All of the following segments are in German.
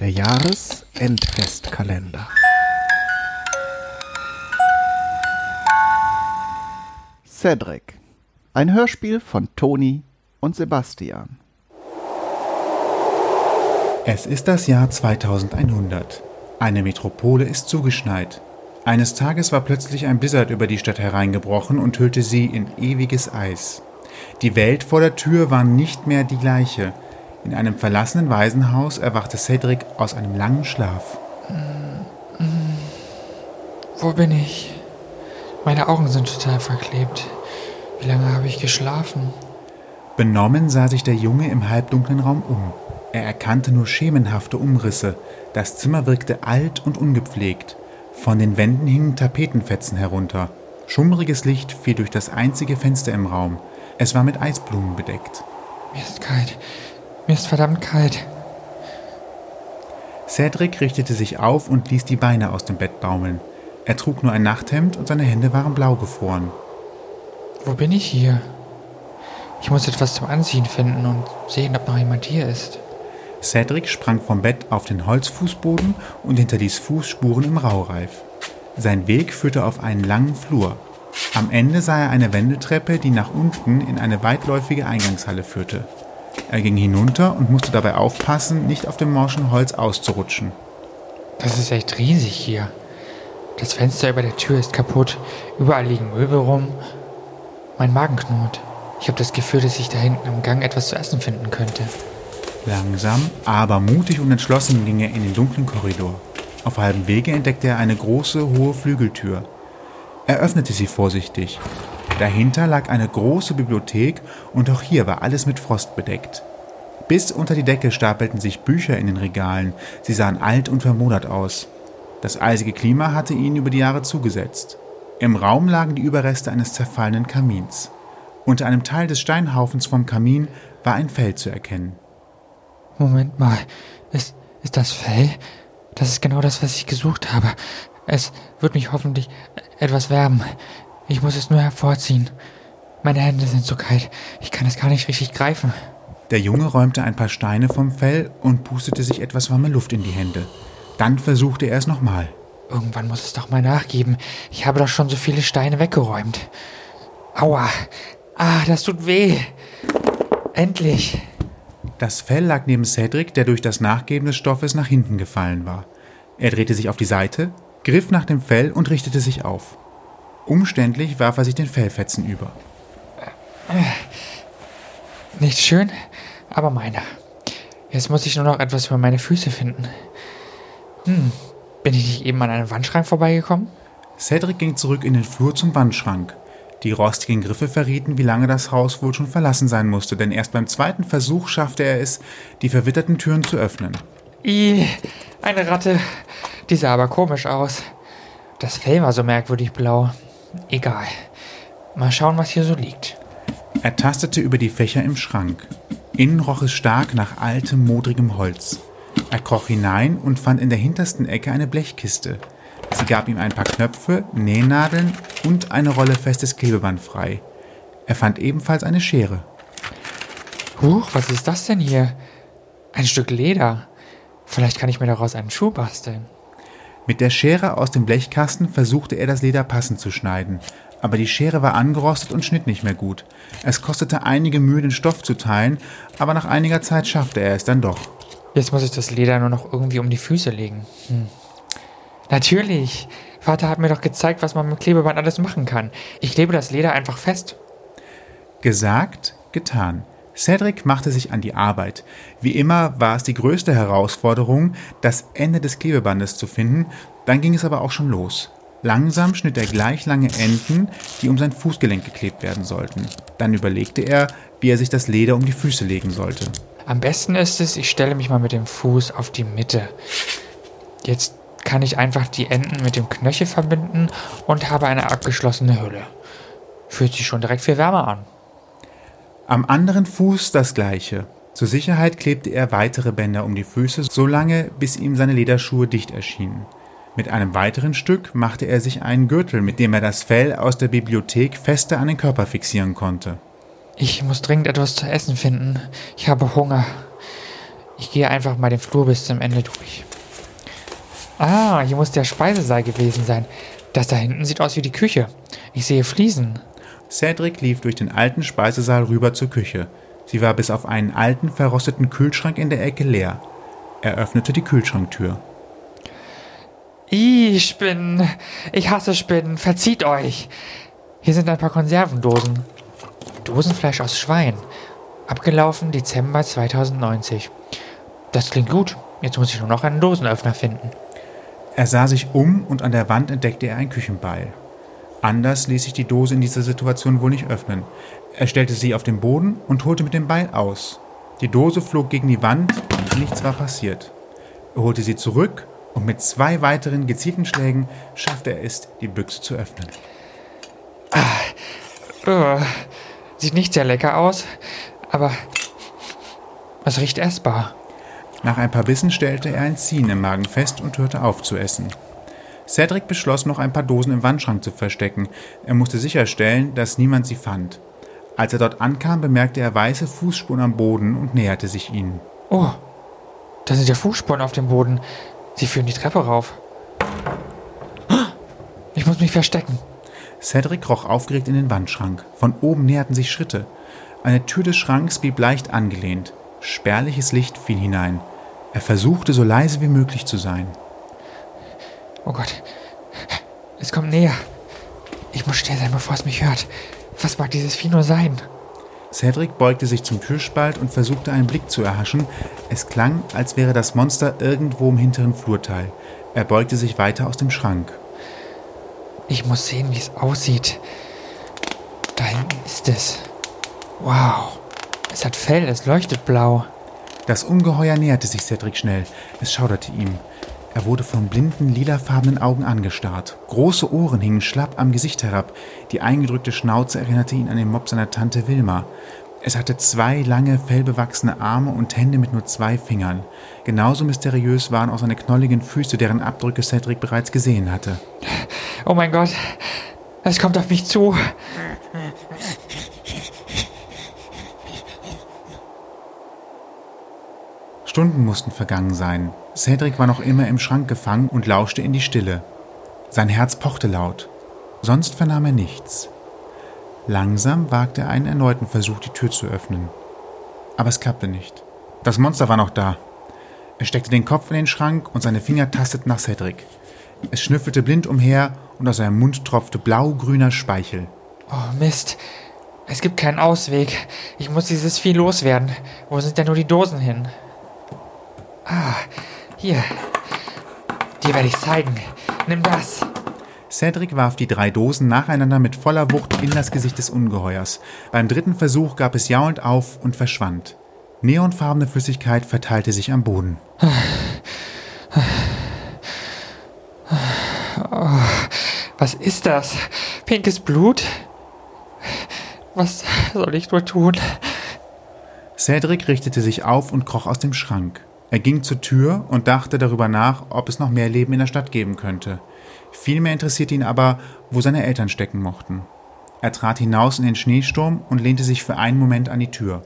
Der Jahresendfestkalender. Cedric. Ein Hörspiel von Toni und Sebastian. Es ist das Jahr 2100. Eine Metropole ist zugeschneit. Eines Tages war plötzlich ein Blizzard über die Stadt hereingebrochen und hüllte sie in ewiges Eis. Die Welt vor der Tür war nicht mehr die gleiche. In einem verlassenen Waisenhaus erwachte Cedric aus einem langen Schlaf. Wo bin ich? Meine Augen sind total verklebt. Wie lange habe ich geschlafen? Benommen sah sich der Junge im halbdunklen Raum um. Er erkannte nur schemenhafte Umrisse. Das Zimmer wirkte alt und ungepflegt. Von den Wänden hingen Tapetenfetzen herunter. Schummriges Licht fiel durch das einzige Fenster im Raum. Es war mit Eisblumen bedeckt. Mir ist kalt. Mir ist verdammt kalt. Cedric richtete sich auf und ließ die Beine aus dem Bett baumeln. Er trug nur ein Nachthemd und seine Hände waren blau gefroren. Wo bin ich hier? Ich muss etwas zum Anziehen finden und sehen, ob noch jemand hier ist. Cedric sprang vom Bett auf den Holzfußboden und hinterließ Fußspuren im Raureif. Sein Weg führte auf einen langen Flur. Am Ende sah er eine Wendeltreppe, die nach unten in eine weitläufige Eingangshalle führte. Er ging hinunter und musste dabei aufpassen, nicht auf dem morschen Holz auszurutschen. Das ist echt riesig hier. Das Fenster über der Tür ist kaputt. Überall liegen Möbel rum. Mein Magen knurrt. Ich habe das Gefühl, dass ich da hinten im Gang etwas zu essen finden könnte. Langsam, aber mutig und entschlossen ging er in den dunklen Korridor. Auf halbem Wege entdeckte er eine große, hohe Flügeltür. Er öffnete sie vorsichtig. Dahinter lag eine große Bibliothek und auch hier war alles mit Frost bedeckt. Bis unter die Decke stapelten sich Bücher in den Regalen. Sie sahen alt und vermodert aus. Das eisige Klima hatte ihnen über die Jahre zugesetzt. Im Raum lagen die Überreste eines zerfallenen Kamins. Unter einem Teil des Steinhaufens vom Kamin war ein Fell zu erkennen. Moment mal. Ist, ist das Fell? Das ist genau das, was ich gesucht habe. Es wird mich hoffentlich etwas wärmen. Ich muss es nur hervorziehen. Meine Hände sind so kalt. Ich kann es gar nicht richtig greifen. Der Junge räumte ein paar Steine vom Fell und pustete sich etwas warme Luft in die Hände. Dann versuchte er es nochmal. Irgendwann muss es doch mal nachgeben. Ich habe doch schon so viele Steine weggeräumt. Aua. Ah, das tut weh. Endlich. Das Fell lag neben Cedric, der durch das Nachgeben des Stoffes nach hinten gefallen war. Er drehte sich auf die Seite, griff nach dem Fell und richtete sich auf. Umständlich warf er sich den Fellfetzen über. Nicht schön, aber meiner. Jetzt muss ich nur noch etwas für meine Füße finden. Hm, bin ich nicht eben an einem Wandschrank vorbeigekommen? Cedric ging zurück in den Flur zum Wandschrank. Die rostigen Griffe verrieten, wie lange das Haus wohl schon verlassen sein musste, denn erst beim zweiten Versuch schaffte er es, die verwitterten Türen zu öffnen. I, eine Ratte. Die sah aber komisch aus. Das Fell war so merkwürdig blau. Egal. Mal schauen, was hier so liegt. Er tastete über die Fächer im Schrank. Innen roch es stark nach altem, modrigem Holz. Er kroch hinein und fand in der hintersten Ecke eine Blechkiste. Sie gab ihm ein paar Knöpfe, Nähnadeln und eine Rolle festes Klebeband frei. Er fand ebenfalls eine Schere. Huch, was ist das denn hier? Ein Stück Leder. Vielleicht kann ich mir daraus einen Schuh basteln. Mit der Schere aus dem Blechkasten versuchte er das Leder passend zu schneiden, aber die Schere war angerostet und schnitt nicht mehr gut. Es kostete einige Mühe, den Stoff zu teilen, aber nach einiger Zeit schaffte er es dann doch. Jetzt muss ich das Leder nur noch irgendwie um die Füße legen. Hm. Natürlich. Vater hat mir doch gezeigt, was man mit Klebeband alles machen kann. Ich klebe das Leder einfach fest. Gesagt, getan. Cedric machte sich an die Arbeit. Wie immer war es die größte Herausforderung, das Ende des Klebebandes zu finden, dann ging es aber auch schon los. Langsam schnitt er gleich lange Enden, die um sein Fußgelenk geklebt werden sollten. Dann überlegte er, wie er sich das Leder um die Füße legen sollte. Am besten ist es, ich stelle mich mal mit dem Fuß auf die Mitte. Jetzt kann ich einfach die Enden mit dem Knöchel verbinden und habe eine abgeschlossene Hülle. Fühlt sich schon direkt viel wärmer an. Am anderen Fuß das gleiche. Zur Sicherheit klebte er weitere Bänder um die Füße, so lange, bis ihm seine Lederschuhe dicht erschienen. Mit einem weiteren Stück machte er sich einen Gürtel, mit dem er das Fell aus der Bibliothek fester an den Körper fixieren konnte. Ich muss dringend etwas zu essen finden. Ich habe Hunger. Ich gehe einfach mal den Flur bis zum Ende durch. Ah, hier muss der Speisesaal gewesen sein. Das da hinten sieht aus wie die Küche. Ich sehe Fliesen. Cedric lief durch den alten Speisesaal rüber zur Küche. Sie war bis auf einen alten, verrosteten Kühlschrank in der Ecke leer. Er öffnete die Kühlschranktür. Ih, Spinnen. Ich hasse Spinnen. Verzieht euch. Hier sind ein paar Konservendosen. Dosenfleisch aus Schwein. Abgelaufen Dezember 2090. Das klingt gut. Jetzt muss ich nur noch einen Dosenöffner finden. Er sah sich um und an der Wand entdeckte er ein Küchenbeil. Anders ließ sich die Dose in dieser Situation wohl nicht öffnen. Er stellte sie auf den Boden und holte mit dem Beil aus. Die Dose flog gegen die Wand und nichts war passiert. Er holte sie zurück und mit zwei weiteren gezielten Schlägen schaffte er es, die Büchse zu öffnen. Uh, sieht nicht sehr lecker aus, aber es riecht essbar. Nach ein paar Bissen stellte er ein Ziehen im Magen fest und hörte auf zu essen. Cedric beschloss, noch ein paar Dosen im Wandschrank zu verstecken. Er musste sicherstellen, dass niemand sie fand. Als er dort ankam, bemerkte er weiße Fußspuren am Boden und näherte sich ihnen. Oh, da sind ja Fußspuren auf dem Boden. Sie führen die Treppe rauf. Ich muss mich verstecken. Cedric roch aufgeregt in den Wandschrank. Von oben näherten sich Schritte. Eine Tür des Schranks blieb leicht angelehnt. Spärliches Licht fiel hinein. Er versuchte, so leise wie möglich zu sein. Oh Gott. Es kommt näher. Ich muss still sein, bevor es mich hört. Was mag dieses Vieh nur sein? Cedric beugte sich zum Türspalt und versuchte einen Blick zu erhaschen. Es klang, als wäre das Monster irgendwo im hinteren Flurteil. Er beugte sich weiter aus dem Schrank. Ich muss sehen, wie es aussieht. Da hinten ist es. Wow. Es hat Fell, es leuchtet blau. Das Ungeheuer näherte sich Cedric schnell. Es schauderte ihm. Er wurde von blinden, lilafarbenen Augen angestarrt. Große Ohren hingen schlapp am Gesicht herab. Die eingedrückte Schnauze erinnerte ihn an den Mob seiner Tante Wilma. Es hatte zwei lange, fellbewachsene Arme und Hände mit nur zwei Fingern. Genauso mysteriös waren auch seine knolligen Füße, deren Abdrücke Cedric bereits gesehen hatte. Oh mein Gott. Es kommt auf mich zu. Stunden mussten vergangen sein. Cedric war noch immer im Schrank gefangen und lauschte in die Stille. Sein Herz pochte laut. Sonst vernahm er nichts. Langsam wagte er einen erneuten Versuch, die Tür zu öffnen. Aber es klappte nicht. Das Monster war noch da. Er steckte den Kopf in den Schrank und seine Finger tasteten nach Cedric. Es schnüffelte blind umher und aus seinem Mund tropfte blau-grüner Speichel. Oh Mist. Es gibt keinen Ausweg. Ich muss dieses Vieh loswerden. Wo sind denn nur die Dosen hin? Ah, hier. Dir werde ich zeigen. Nimm das. Cedric warf die drei Dosen nacheinander mit voller Wucht in das Gesicht des Ungeheuers. Beim dritten Versuch gab es jaulend auf und verschwand. Neonfarbene Flüssigkeit verteilte sich am Boden. Oh, was ist das? Pinkes Blut? Was soll ich nur tun? Cedric richtete sich auf und kroch aus dem Schrank. Er ging zur Tür und dachte darüber nach, ob es noch mehr Leben in der Stadt geben könnte. Vielmehr interessierte ihn aber, wo seine Eltern stecken mochten. Er trat hinaus in den Schneesturm und lehnte sich für einen Moment an die Tür.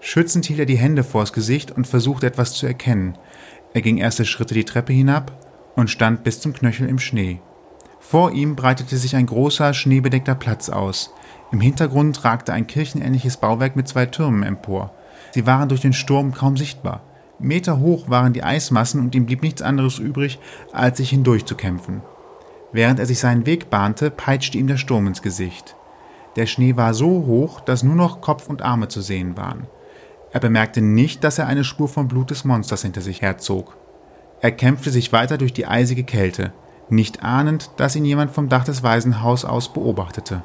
Schützend hielt er die Hände vors Gesicht und versuchte etwas zu erkennen. Er ging erste Schritte die Treppe hinab und stand bis zum Knöchel im Schnee. Vor ihm breitete sich ein großer, schneebedeckter Platz aus. Im Hintergrund ragte ein kirchenähnliches Bauwerk mit zwei Türmen empor. Sie waren durch den Sturm kaum sichtbar. Meter hoch waren die Eismassen und ihm blieb nichts anderes übrig, als sich hindurchzukämpfen. Während er sich seinen Weg bahnte, peitschte ihm der Sturm ins Gesicht. Der Schnee war so hoch, dass nur noch Kopf und Arme zu sehen waren. Er bemerkte nicht, dass er eine Spur vom Blut des Monsters hinter sich herzog. Er kämpfte sich weiter durch die eisige Kälte, nicht ahnend, dass ihn jemand vom Dach des Waisenhaus aus beobachtete.